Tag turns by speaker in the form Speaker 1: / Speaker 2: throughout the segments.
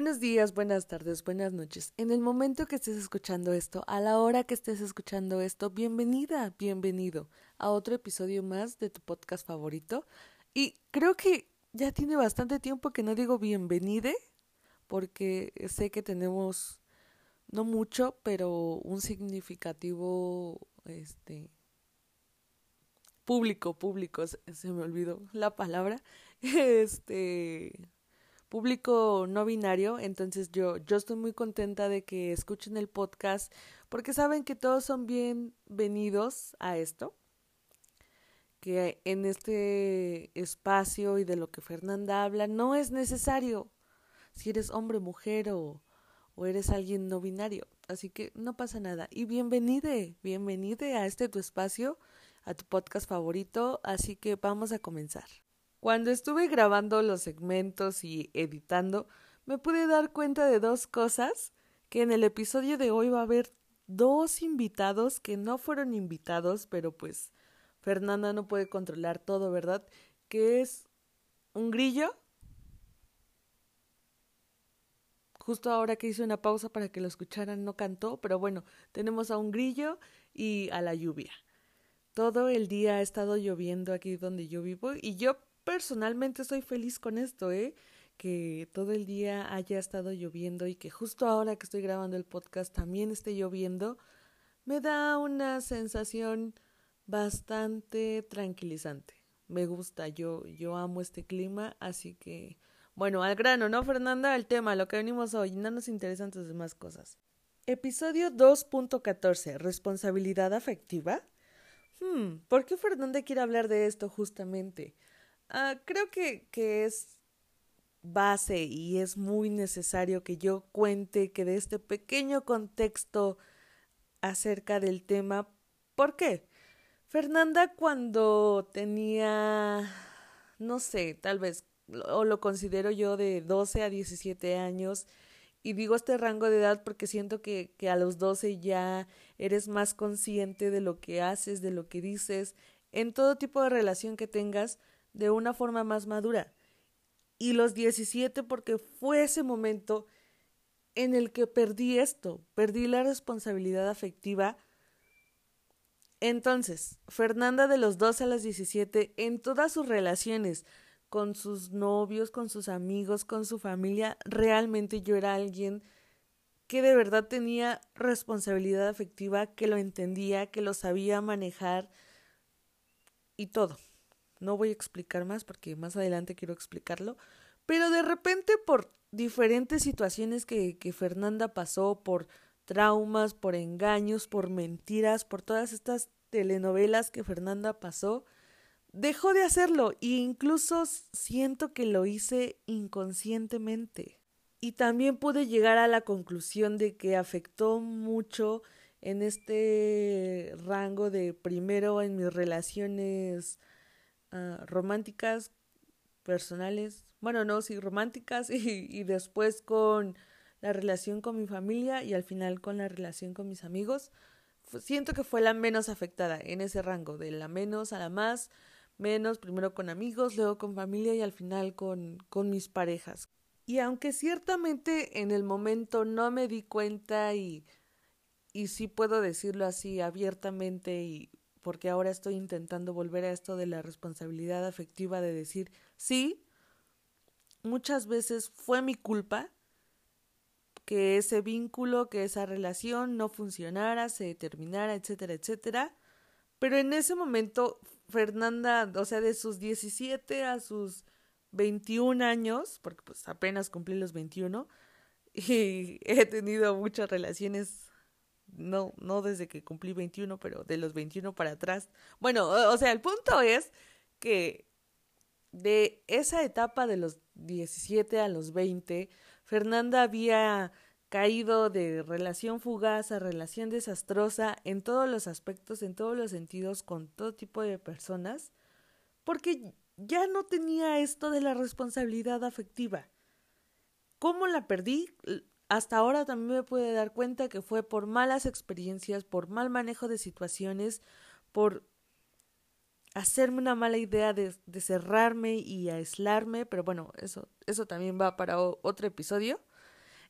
Speaker 1: Buenos días, buenas tardes, buenas noches. En el momento que estés escuchando esto, a la hora que estés escuchando esto, bienvenida, bienvenido a otro episodio más de tu podcast favorito. Y creo que ya tiene bastante tiempo que no digo bienvenide, porque sé que tenemos no mucho, pero un significativo este público, público, se me olvidó la palabra. Este público no binario, entonces yo, yo estoy muy contenta de que escuchen el podcast porque saben que todos son bienvenidos a esto, que en este espacio y de lo que Fernanda habla no es necesario si eres hombre, mujer o, o eres alguien no binario, así que no pasa nada. Y bienvenide, bienvenide a este tu espacio, a tu podcast favorito, así que vamos a comenzar. Cuando estuve grabando los segmentos y editando, me pude dar cuenta de dos cosas, que en el episodio de hoy va a haber dos invitados que no fueron invitados, pero pues Fernanda no puede controlar todo, ¿verdad? Que es un grillo. Justo ahora que hice una pausa para que lo escucharan no cantó, pero bueno, tenemos a un grillo y a la lluvia. Todo el día ha estado lloviendo aquí donde yo vivo y yo personalmente estoy feliz con esto, ¿eh? Que todo el día haya estado lloviendo y que justo ahora que estoy grabando el podcast también esté lloviendo, me da una sensación bastante tranquilizante. Me gusta, yo, yo amo este clima, así que, bueno, al grano, ¿no, Fernanda? El tema, lo que venimos hoy, no nos interesan tus demás cosas. Episodio 2.14, responsabilidad afectiva. Hmm, ¿por qué Fernanda quiere hablar de esto justamente? Ah, creo que, que es base y es muy necesario que yo cuente que de este pequeño contexto acerca del tema. ¿Por qué? Fernanda cuando tenía, no sé, tal vez, o lo considero yo de 12 a 17 años, y digo este rango de edad porque siento que, que a los 12 ya eres más consciente de lo que haces, de lo que dices, en todo tipo de relación que tengas, de una forma más madura. Y los 17 porque fue ese momento en el que perdí esto, perdí la responsabilidad afectiva. Entonces, Fernanda de los 12 a los 17, en todas sus relaciones, con sus novios, con sus amigos, con su familia, realmente yo era alguien que de verdad tenía responsabilidad afectiva, que lo entendía, que lo sabía manejar y todo. No voy a explicar más porque más adelante quiero explicarlo. Pero de repente por diferentes situaciones que, que Fernanda pasó, por traumas, por engaños, por mentiras, por todas estas telenovelas que Fernanda pasó, dejó de hacerlo e incluso siento que lo hice inconscientemente. Y también pude llegar a la conclusión de que afectó mucho en este rango de primero en mis relaciones Ah, románticas, personales, bueno, no, sí, románticas y, y después con la relación con mi familia y al final con la relación con mis amigos. Siento que fue la menos afectada en ese rango, de la menos a la más, menos, primero con amigos, luego con familia y al final con, con mis parejas. Y aunque ciertamente en el momento no me di cuenta y, y sí puedo decirlo así abiertamente y porque ahora estoy intentando volver a esto de la responsabilidad afectiva de decir, sí, muchas veces fue mi culpa que ese vínculo, que esa relación no funcionara, se terminara, etcétera, etcétera. Pero en ese momento, Fernanda, o sea, de sus 17 a sus 21 años, porque pues apenas cumplí los 21, y he tenido muchas relaciones no, no desde que cumplí 21, pero de los 21 para atrás. Bueno, o, sea, el punto es que de esa etapa de los 17 a los 20, Fernanda había caído de relación fugaz a relación desastrosa en todos los aspectos, en todos los sentidos, con todo tipo de personas, porque ya no tenía esto de la responsabilidad afectiva. ¿Cómo la perdí? Hasta ahora también me pude dar cuenta que fue por malas experiencias, por mal manejo de situaciones, por hacerme una mala idea de, cerrarme y aislarme, pero bueno, eso, eso también va para otro episodio.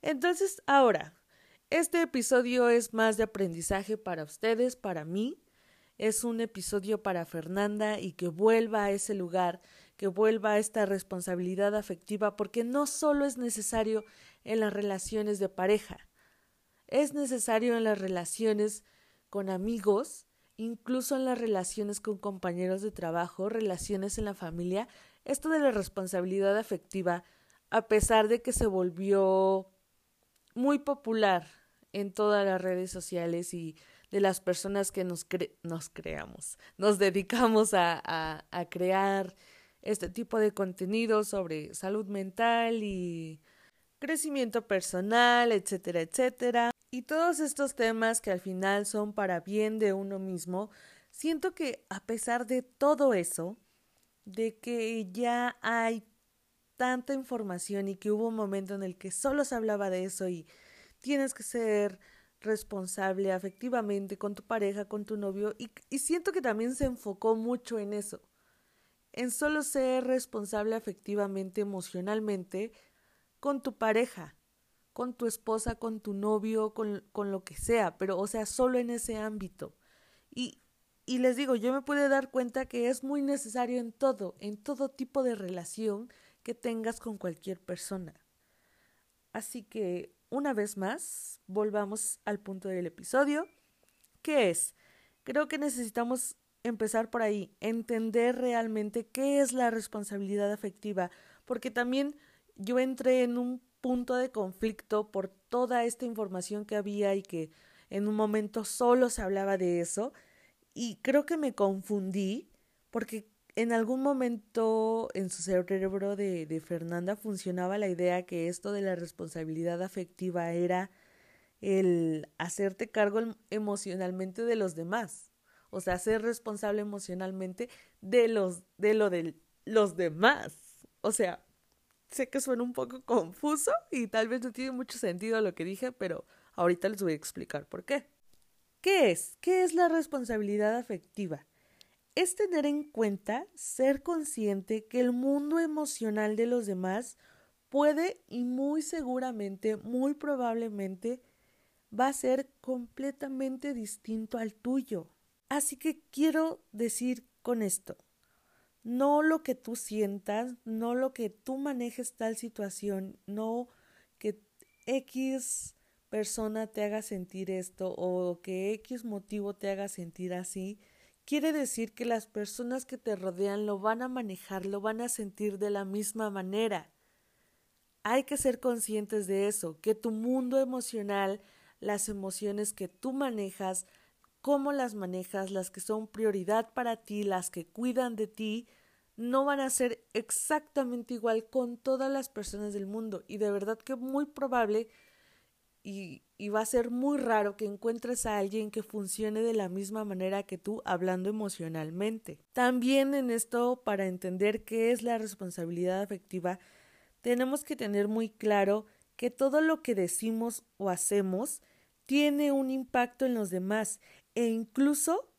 Speaker 1: Entonces, ahora, este episodio es más de aprendizaje para ustedes, para mí. Es un episodio para Fernanda y que vuelva a ese lugar, que vuelva a esta responsabilidad afectiva, porque no solo es necesario en las relaciones de pareja, es necesario en las relaciones con amigos, incluso en las relaciones con compañeros de trabajo, relaciones en la familia, esto de la responsabilidad afectiva, a pesar de que se volvió muy popular en todas las redes sociales y de las personas que nos, nos creamos, nos dedicamos a, a, a crear este tipo de contenido sobre salud mental y crecimiento personal, etcétera, etcétera. Y todos estos temas que al final son para bien de uno mismo, siento que a pesar de todo eso, de que ya hay tanta información y que hubo un momento en el que solo se hablaba de eso y tienes que ser responsable afectivamente con tu pareja, con tu novio, y, siento que también se enfocó mucho en eso, en solo ser responsable afectivamente, emocionalmente, con tu pareja, con tu esposa, con tu novio, con, con lo que sea, pero o sea, solo en ese ámbito. Y, y les digo, yo me pude dar cuenta que es muy necesario en todo, en todo tipo de relación que tengas con cualquier persona. Así que una vez más, volvamos al punto del episodio, que es, creo que necesitamos empezar por ahí, entender realmente qué es la responsabilidad afectiva, porque también yo entré en un punto de conflicto por toda esta información que había y que en un momento solo se hablaba de eso, y creo que me confundí porque en algún momento en su cerebro de, de, Fernanda funcionaba la idea que esto de la responsabilidad afectiva era el hacerte cargo emocionalmente de los demás. O sea, ser responsable emocionalmente de los, de lo de los demás. O sea, sé que suena un poco confuso y tal vez no tiene mucho sentido lo que dije, pero ahorita les voy a explicar por qué. ¿Qué es? ¿Qué es la responsabilidad afectiva? es tener en cuenta, ser consciente que el mundo emocional de los demás puede y muy seguramente, muy probablemente, va a ser completamente distinto al tuyo. Así que quiero decir con esto, no lo que tú sientas, no lo que tú manejes tal situación, no que X persona te haga sentir esto o que X motivo te haga sentir así, quiere decir que las personas que te rodean lo van a manejar, lo van a sentir de la misma manera. Hay que ser conscientes de eso, que tu mundo emocional, las emociones que tú manejas, cómo las manejas, las que son prioridad para ti, las que cuidan de ti, no van a ser exactamente igual con todas las personas del mundo. Y de verdad que muy probable y, y, va a ser muy raro que encuentres a alguien que funcione de la misma manera que tú hablando emocionalmente. También en esto, para entender qué es la responsabilidad afectiva, tenemos que tener muy claro que todo lo que decimos o hacemos tiene un impacto en los demás e incluso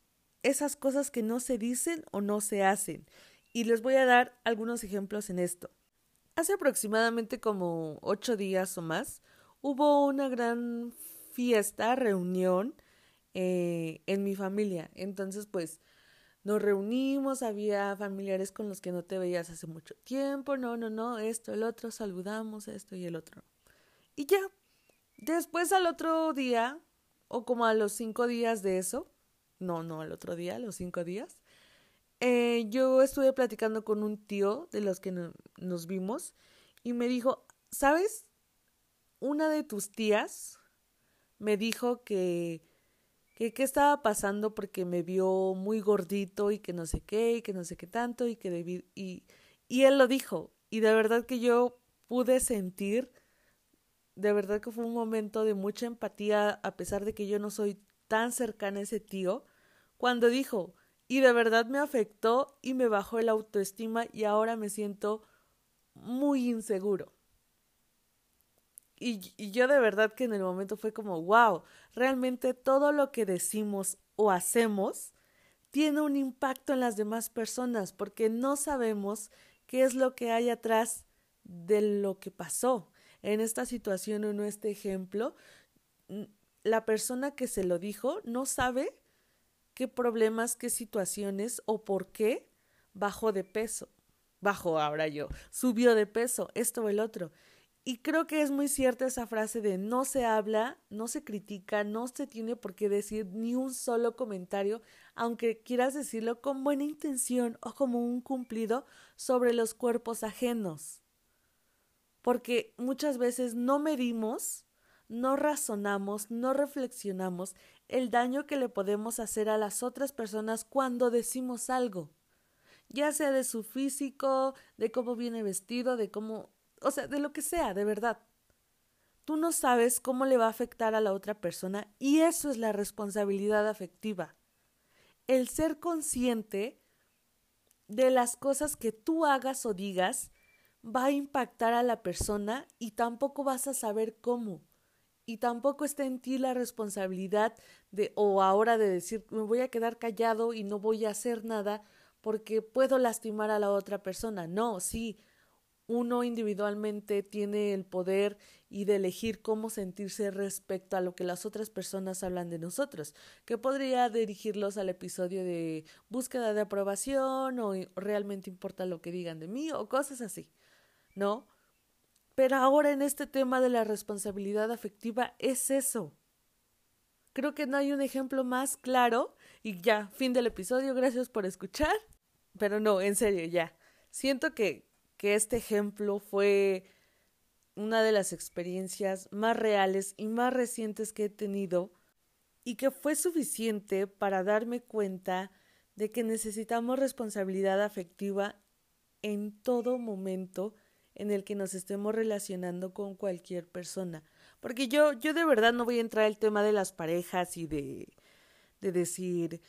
Speaker 1: esas cosas que no se dicen o no se hacen. Y les voy a dar algunos ejemplos en esto. Hace aproximadamente como ocho días o más, hubo una gran fiesta, reunión eh, en mi familia. Entonces, pues, nos reunimos, había familiares con los que no te veías hace mucho tiempo, no, no, no, esto, el otro, saludamos, esto y el otro. Y ya, después al otro día, o como a los cinco días de eso, no, no, al otro día, los cinco días, eh, yo estuve platicando con un tío de los que nos vimos y me dijo, ¿sabes? una de tus tías me dijo que que qué estaba pasando porque me vio muy gordito y que no sé qué y que no sé qué tanto y que debí y y él lo dijo y de verdad que yo pude sentir de verdad que fue un momento de mucha empatía a pesar de que yo no soy tan cercana a ese tío cuando dijo y de verdad me afectó y me bajó el autoestima y ahora me siento muy inseguro. Y, y, yo de verdad que en el momento fue como, wow, realmente todo lo que decimos o hacemos tiene un impacto en las demás personas porque no sabemos qué es lo que hay atrás de lo que pasó. En esta situación o en este ejemplo, la persona que se lo dijo no sabe qué problemas, qué situaciones o por qué bajó de peso. Bajó ahora yo, subió de peso, esto o el otro. Y creo que es muy cierta esa frase de no se habla, no se critica, no se tiene por qué decir ni un solo comentario, aunque quieras decirlo con buena intención o como un cumplido sobre los cuerpos ajenos. Porque muchas veces no medimos, no razonamos, no reflexionamos el daño que le podemos hacer a las otras personas cuando decimos algo, ya sea de su físico, de cómo viene vestido, de cómo o sea, de lo que sea, de verdad. Tú no sabes cómo le va a afectar a la otra persona y eso es la responsabilidad afectiva. El ser consciente de las cosas que tú hagas o digas va a impactar a la persona y tampoco vas a saber cómo. Y tampoco está en ti la responsabilidad de o ahora de decir me voy a quedar callado y no voy a hacer nada porque puedo lastimar a la otra persona. No, sí, uno individualmente tiene el poder y de elegir cómo sentirse respecto a lo que las otras personas hablan de nosotros, que podría dirigirlos al episodio de búsqueda de aprobación o realmente importa lo que digan de mí o cosas así, ¿no? Pero ahora en este tema de la responsabilidad afectiva es eso. Creo que no hay un ejemplo más claro y ya, fin del episodio, gracias por escuchar. Pero no, en serio, ya. Siento que que este ejemplo fue una de las experiencias más reales y más recientes que he tenido y que fue suficiente para darme cuenta de que necesitamos responsabilidad afectiva en todo momento en el que nos estemos relacionando con cualquier persona. Porque yo, yo de verdad no voy a entrar al tema de las parejas y de, de decir,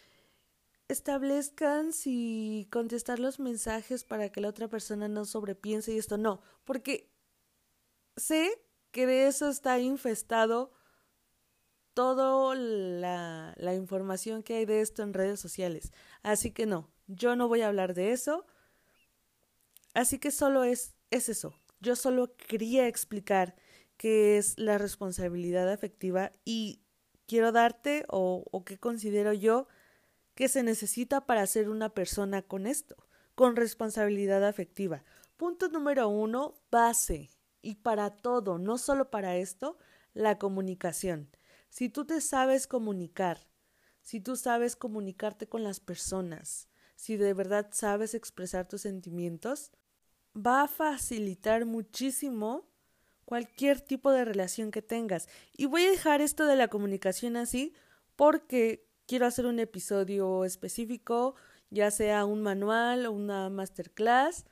Speaker 1: establezcan si contestar los mensajes para que la otra persona no sobrepiense y esto no, porque sé que de eso está infestado toda la, la información que hay de esto en redes sociales. Así que no, yo no voy a hablar de eso. Así que solo es, es eso. Yo solo quería explicar qué es la responsabilidad afectiva y quiero darte o, qué considero yo que se necesita para ser una persona con esto, con responsabilidad afectiva. Punto número uno, base. Y para todo, no solo para esto, la comunicación. Si tú te sabes comunicar, si tú sabes comunicarte con las personas, si de verdad sabes expresar tus sentimientos, va a facilitar muchísimo cualquier tipo de relación que tengas. Y voy a dejar esto de la comunicación así porque quiero hacer un episodio específico, ya sea un manual o una masterclass,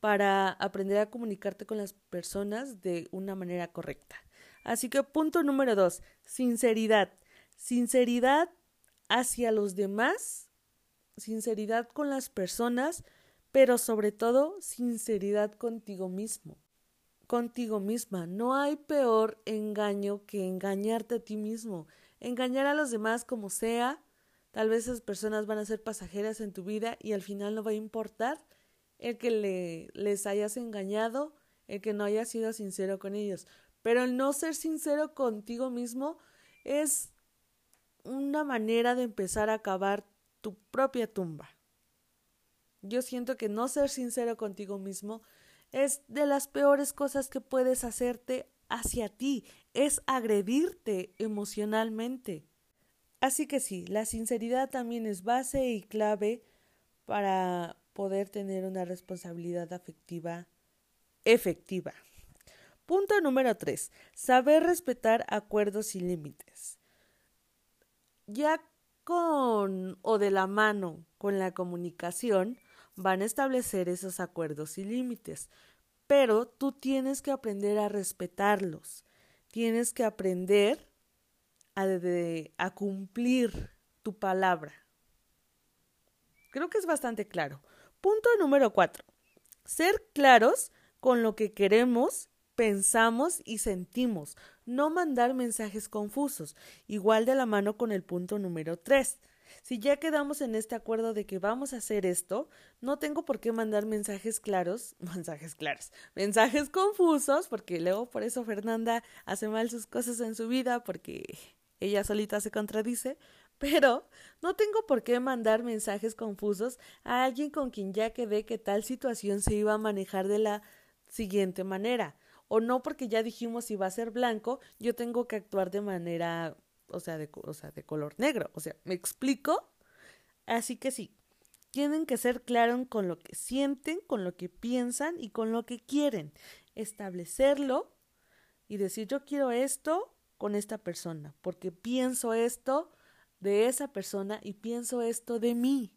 Speaker 1: para aprender a comunicarte con las personas de una manera correcta. Así que punto número dos, sinceridad. Sinceridad hacia los demás, sinceridad con las personas, pero sobre todo sinceridad contigo mismo, contigo misma. No hay peor engaño que engañarte a ti mismo engañar a los demás como sea, tal vez esas personas van a ser pasajeras en tu vida y al final no va a importar el que le, les hayas engañado, el que no hayas sido sincero con ellos. Pero el no ser sincero contigo mismo es una manera de empezar a acabar tu propia tumba. Yo siento que no ser sincero contigo mismo es de las peores cosas que puedes hacerte hacia ti, es agredirte emocionalmente. Así que sí, la sinceridad también es base y clave para poder tener una responsabilidad afectiva efectiva. Punto número tres, Saber respetar acuerdos y límites. Ya con o de la mano con la comunicación van a establecer esos acuerdos y límites pero tú tienes que aprender a respetarlos, tienes que aprender a, a cumplir tu palabra. Creo que es bastante claro. Punto número cuatro. Ser claros con lo que queremos, pensamos y sentimos. No mandar mensajes confusos. Igual de la mano con el punto número tres. Si ya quedamos en este acuerdo de que vamos a hacer esto, no tengo por qué mandar mensajes claros, mensajes claros, mensajes confusos, porque luego por eso Fernanda hace mal sus cosas en su vida, porque ella solita se contradice, pero no tengo por qué mandar mensajes confusos a alguien con quien ya quedé que tal situación se iba a manejar de la siguiente manera. O no porque ya dijimos si va a ser blanco, yo tengo que actuar de manera, o sea, de, o sea, de color negro. O sea, ¿me explico? Así que sí, tienen que ser claros con lo que sienten, con lo que piensan y con lo que quieren. Establecerlo y decir yo quiero esto con esta persona, porque pienso esto de esa persona y pienso esto de mí.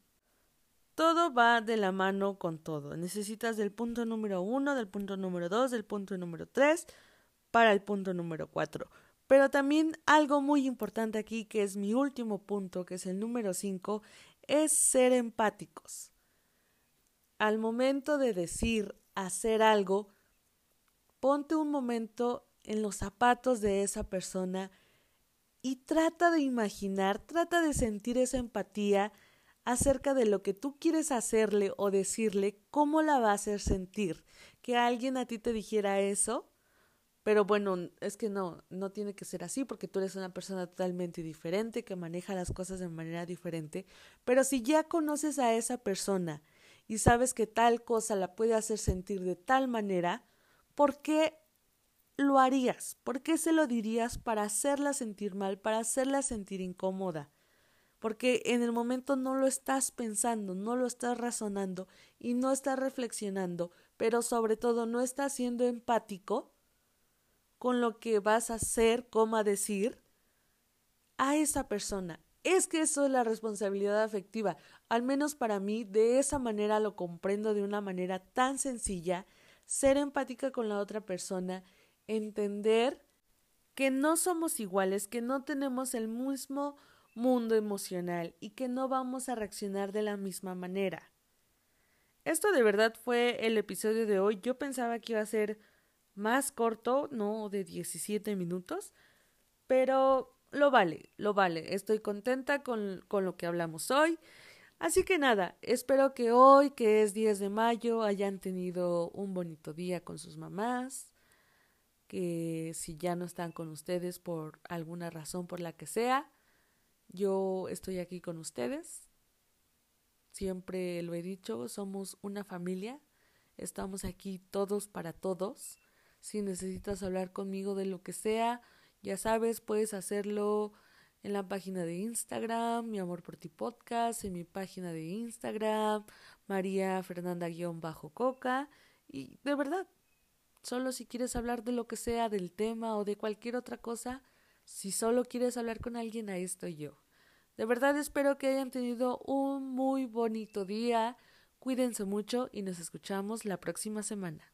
Speaker 1: Todo va de la mano con todo. Necesitas del punto número uno, del punto número dos, del punto número tres para el punto número cuatro. Pero también algo muy importante aquí, que es mi último punto, que es el número cinco, es ser empáticos. Al momento de decir, hacer algo, ponte un momento en los zapatos de esa persona y trata de imaginar, trata de sentir esa empatía acerca de lo que tú quieres hacerle o decirle, cómo la va a hacer sentir. Que alguien a ti te dijera eso, pero bueno, es que no, no tiene que ser así porque tú eres una persona totalmente diferente, que maneja las cosas de manera diferente, pero si ya conoces a esa persona y sabes que tal cosa la puede hacer sentir de tal manera, ¿por qué lo harías? ¿Por qué se lo dirías para hacerla sentir mal, para hacerla sentir incómoda? Porque en el momento no lo estás pensando, no lo estás razonando y no estás reflexionando, pero sobre todo no estás siendo empático con lo que vas a hacer, cómo a decir a esa persona. Es que eso es la responsabilidad afectiva. Al menos para mí, de esa manera lo comprendo de una manera tan sencilla, ser empática con la otra persona entender que no somos iguales, que no tenemos el mismo mundo emocional y que no vamos a reaccionar de la misma manera. Esto de verdad fue el episodio de hoy. Yo pensaba que iba a ser más corto, no de 17 minutos, pero lo vale, lo vale. Estoy contenta con, con lo que hablamos hoy. Así que nada, espero que hoy, que es 10 de mayo, hayan tenido un bonito día con sus mamás, que si ya no están con ustedes por alguna razón por la que sea, yo estoy aquí con ustedes. Siempre lo he dicho, somos una familia, estamos aquí todos para todos. Si necesitas hablar conmigo de lo que sea, ya sabes, puedes hacerlo en la página de Instagram, Mi Amor por Ti Podcast, en mi página de Instagram, María Fernanda-Coca. Y de verdad, Solo si quieres hablar de lo que sea, del tema o de cualquier otra cosa, si solo quieres hablar con alguien, ahí estoy yo. De verdad espero que hayan tenido un muy bonito día. Cuídense mucho y nos escuchamos la próxima semana.